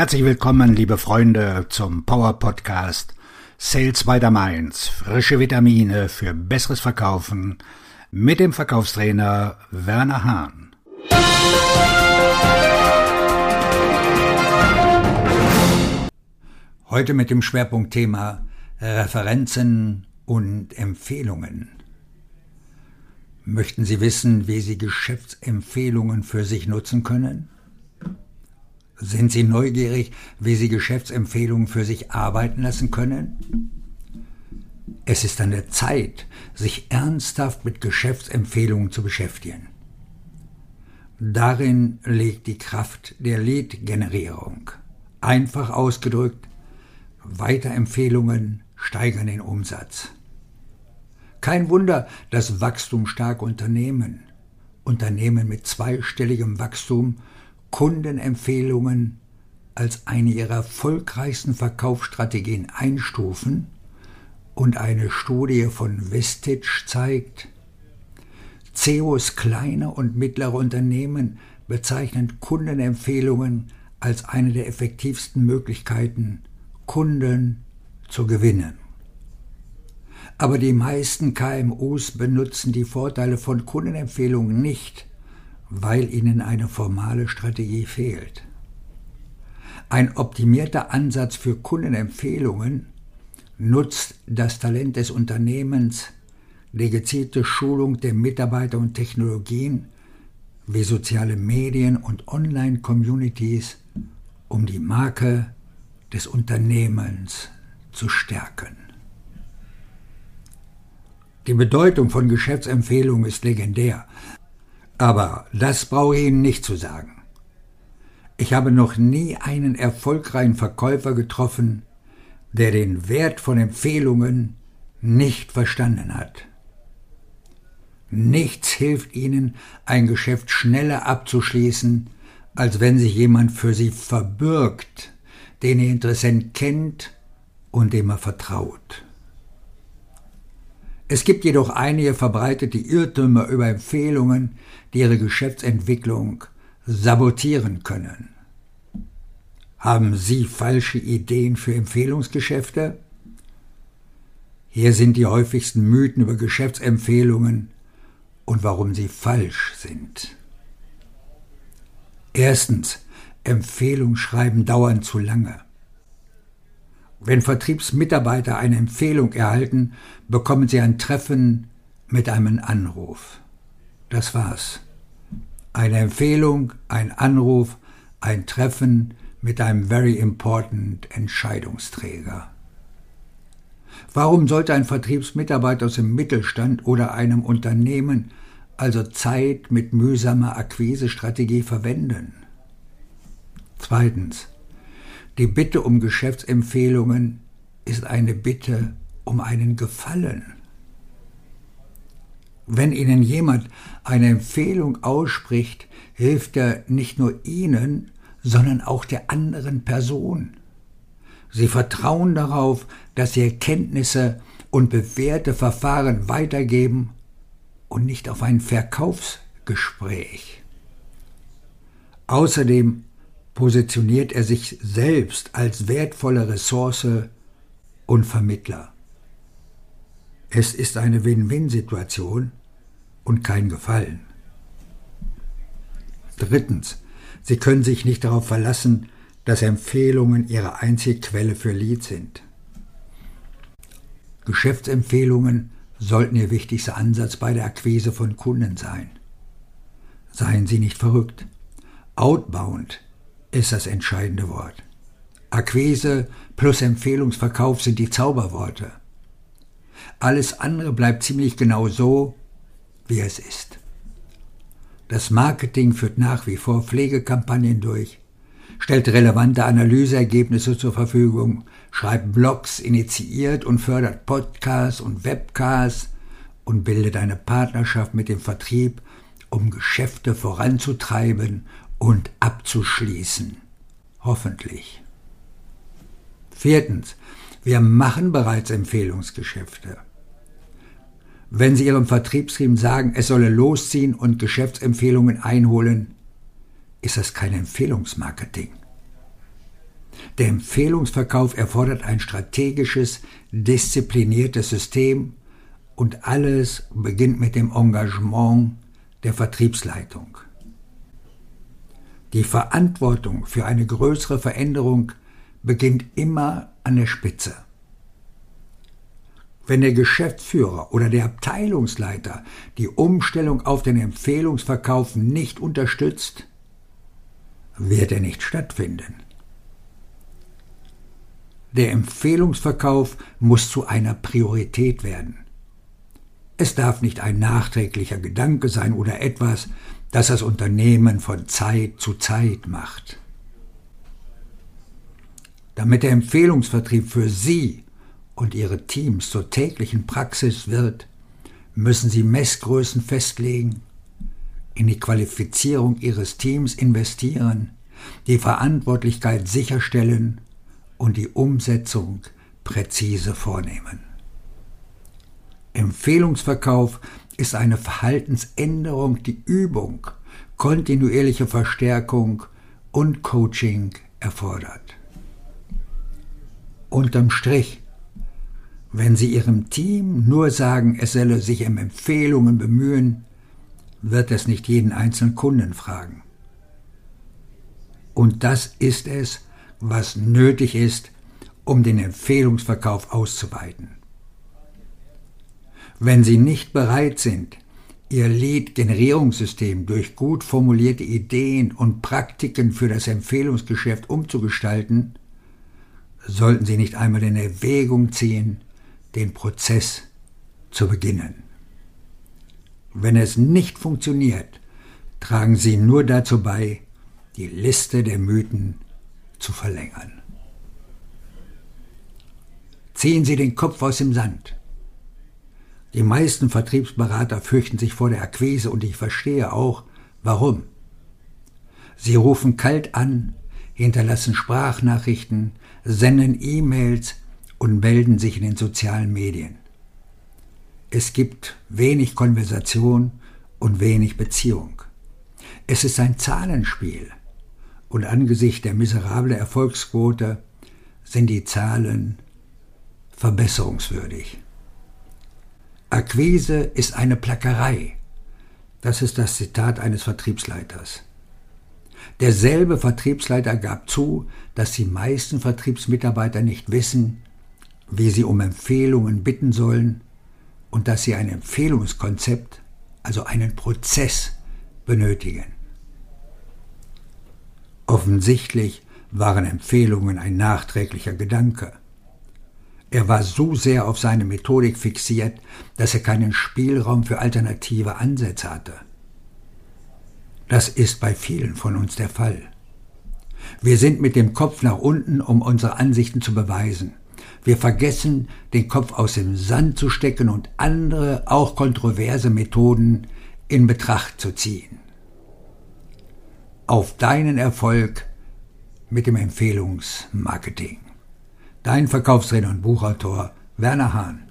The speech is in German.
Herzlich willkommen, liebe Freunde, zum Power Podcast Sales by the Mainz. Frische Vitamine für besseres Verkaufen mit dem Verkaufstrainer Werner Hahn. Heute mit dem Schwerpunktthema Referenzen und Empfehlungen. Möchten Sie wissen, wie Sie Geschäftsempfehlungen für sich nutzen können? Sind Sie neugierig, wie Sie Geschäftsempfehlungen für sich arbeiten lassen können? Es ist an der Zeit, sich ernsthaft mit Geschäftsempfehlungen zu beschäftigen. Darin liegt die Kraft der Lead-Generierung. Einfach ausgedrückt, Weiterempfehlungen steigern den Umsatz. Kein Wunder, dass wachstumsstarke Unternehmen, Unternehmen mit zweistelligem Wachstum Kundenempfehlungen als eine ihrer erfolgreichsten Verkaufsstrategien einstufen und eine Studie von Vestige zeigt, CEOs kleiner und mittlerer Unternehmen bezeichnen Kundenempfehlungen als eine der effektivsten Möglichkeiten, Kunden zu gewinnen. Aber die meisten KMUs benutzen die Vorteile von Kundenempfehlungen nicht, weil ihnen eine formale Strategie fehlt. Ein optimierter Ansatz für Kundenempfehlungen nutzt das Talent des Unternehmens, die gezielte Schulung der Mitarbeiter und Technologien wie soziale Medien und Online-Communities, um die Marke des Unternehmens zu stärken. Die Bedeutung von Geschäftsempfehlungen ist legendär, aber das brauche ich Ihnen nicht zu sagen. Ich habe noch nie einen erfolgreichen Verkäufer getroffen, der den Wert von Empfehlungen nicht verstanden hat. Nichts hilft Ihnen, ein Geschäft schneller abzuschließen, als wenn sich jemand für Sie verbirgt, den Ihr Interessent kennt und dem er vertraut. Es gibt jedoch einige verbreitete Irrtümer über Empfehlungen, die ihre Geschäftsentwicklung sabotieren können. Haben Sie falsche Ideen für Empfehlungsgeschäfte? Hier sind die häufigsten Mythen über Geschäftsempfehlungen und warum sie falsch sind. Erstens, Empfehlungsschreiben dauern zu lange. Wenn Vertriebsmitarbeiter eine Empfehlung erhalten, bekommen sie ein Treffen mit einem Anruf. Das war's. Eine Empfehlung, ein Anruf, ein Treffen mit einem very important Entscheidungsträger. Warum sollte ein Vertriebsmitarbeiter aus dem Mittelstand oder einem Unternehmen also Zeit mit mühsamer Akquisestrategie verwenden? Zweitens. Die Bitte um Geschäftsempfehlungen ist eine Bitte um einen Gefallen. Wenn Ihnen jemand eine Empfehlung ausspricht, hilft er nicht nur Ihnen, sondern auch der anderen Person. Sie vertrauen darauf, dass Sie Erkenntnisse und bewährte Verfahren weitergeben und nicht auf ein Verkaufsgespräch. Außerdem positioniert er sich selbst als wertvolle Ressource und Vermittler. Es ist eine Win-Win-Situation und kein Gefallen. Drittens, Sie können sich nicht darauf verlassen, dass Empfehlungen Ihre einzige Quelle für Lead sind. Geschäftsempfehlungen sollten Ihr wichtigster Ansatz bei der Akquise von Kunden sein. Seien Sie nicht verrückt. Outbound ist das entscheidende Wort. Akquise plus Empfehlungsverkauf sind die Zauberworte. Alles andere bleibt ziemlich genau so, wie es ist. Das Marketing führt nach wie vor Pflegekampagnen durch, stellt relevante Analyseergebnisse zur Verfügung, schreibt Blogs, initiiert und fördert Podcasts und Webcasts und bildet eine Partnerschaft mit dem Vertrieb, um Geschäfte voranzutreiben und abzuschließen. Hoffentlich. Viertens. Wir machen bereits Empfehlungsgeschäfte. Wenn Sie Ihrem Vertriebsteam sagen, es solle losziehen und Geschäftsempfehlungen einholen, ist das kein Empfehlungsmarketing. Der Empfehlungsverkauf erfordert ein strategisches, diszipliniertes System und alles beginnt mit dem Engagement der Vertriebsleitung. Die Verantwortung für eine größere Veränderung beginnt immer an der Spitze. Wenn der Geschäftsführer oder der Abteilungsleiter die Umstellung auf den Empfehlungsverkauf nicht unterstützt, wird er nicht stattfinden. Der Empfehlungsverkauf muss zu einer Priorität werden. Es darf nicht ein nachträglicher Gedanke sein oder etwas, das das Unternehmen von Zeit zu Zeit macht. Damit der Empfehlungsvertrieb für Sie und Ihre Teams zur täglichen Praxis wird, müssen Sie Messgrößen festlegen, in die Qualifizierung Ihres Teams investieren, die Verantwortlichkeit sicherstellen und die Umsetzung präzise vornehmen. Empfehlungsverkauf ist eine Verhaltensänderung, die Übung, kontinuierliche Verstärkung und Coaching erfordert. Unterm Strich, wenn Sie Ihrem Team nur sagen, es solle sich um Empfehlungen bemühen, wird es nicht jeden einzelnen Kunden fragen. Und das ist es, was nötig ist, um den Empfehlungsverkauf auszuweiten. Wenn Sie nicht bereit sind, Ihr Lead-Generierungssystem durch gut formulierte Ideen und Praktiken für das Empfehlungsgeschäft umzugestalten, sollten Sie nicht einmal in Erwägung ziehen, den Prozess zu beginnen. Wenn es nicht funktioniert, tragen Sie nur dazu bei, die Liste der Mythen zu verlängern. Ziehen Sie den Kopf aus dem Sand. Die meisten Vertriebsberater fürchten sich vor der Akquise und ich verstehe auch, warum. Sie rufen kalt an, hinterlassen Sprachnachrichten, senden E-Mails und melden sich in den sozialen Medien. Es gibt wenig Konversation und wenig Beziehung. Es ist ein Zahlenspiel und angesichts der miserablen Erfolgsquote sind die Zahlen verbesserungswürdig. Akquise ist eine Plackerei. Das ist das Zitat eines Vertriebsleiters. Derselbe Vertriebsleiter gab zu, dass die meisten Vertriebsmitarbeiter nicht wissen, wie sie um Empfehlungen bitten sollen und dass sie ein Empfehlungskonzept, also einen Prozess, benötigen. Offensichtlich waren Empfehlungen ein nachträglicher Gedanke. Er war so sehr auf seine Methodik fixiert, dass er keinen Spielraum für alternative Ansätze hatte. Das ist bei vielen von uns der Fall. Wir sind mit dem Kopf nach unten, um unsere Ansichten zu beweisen. Wir vergessen, den Kopf aus dem Sand zu stecken und andere, auch kontroverse Methoden in Betracht zu ziehen auf deinen Erfolg mit dem Empfehlungsmarketing. Dein Verkaufsredner und Buchautor Werner Hahn.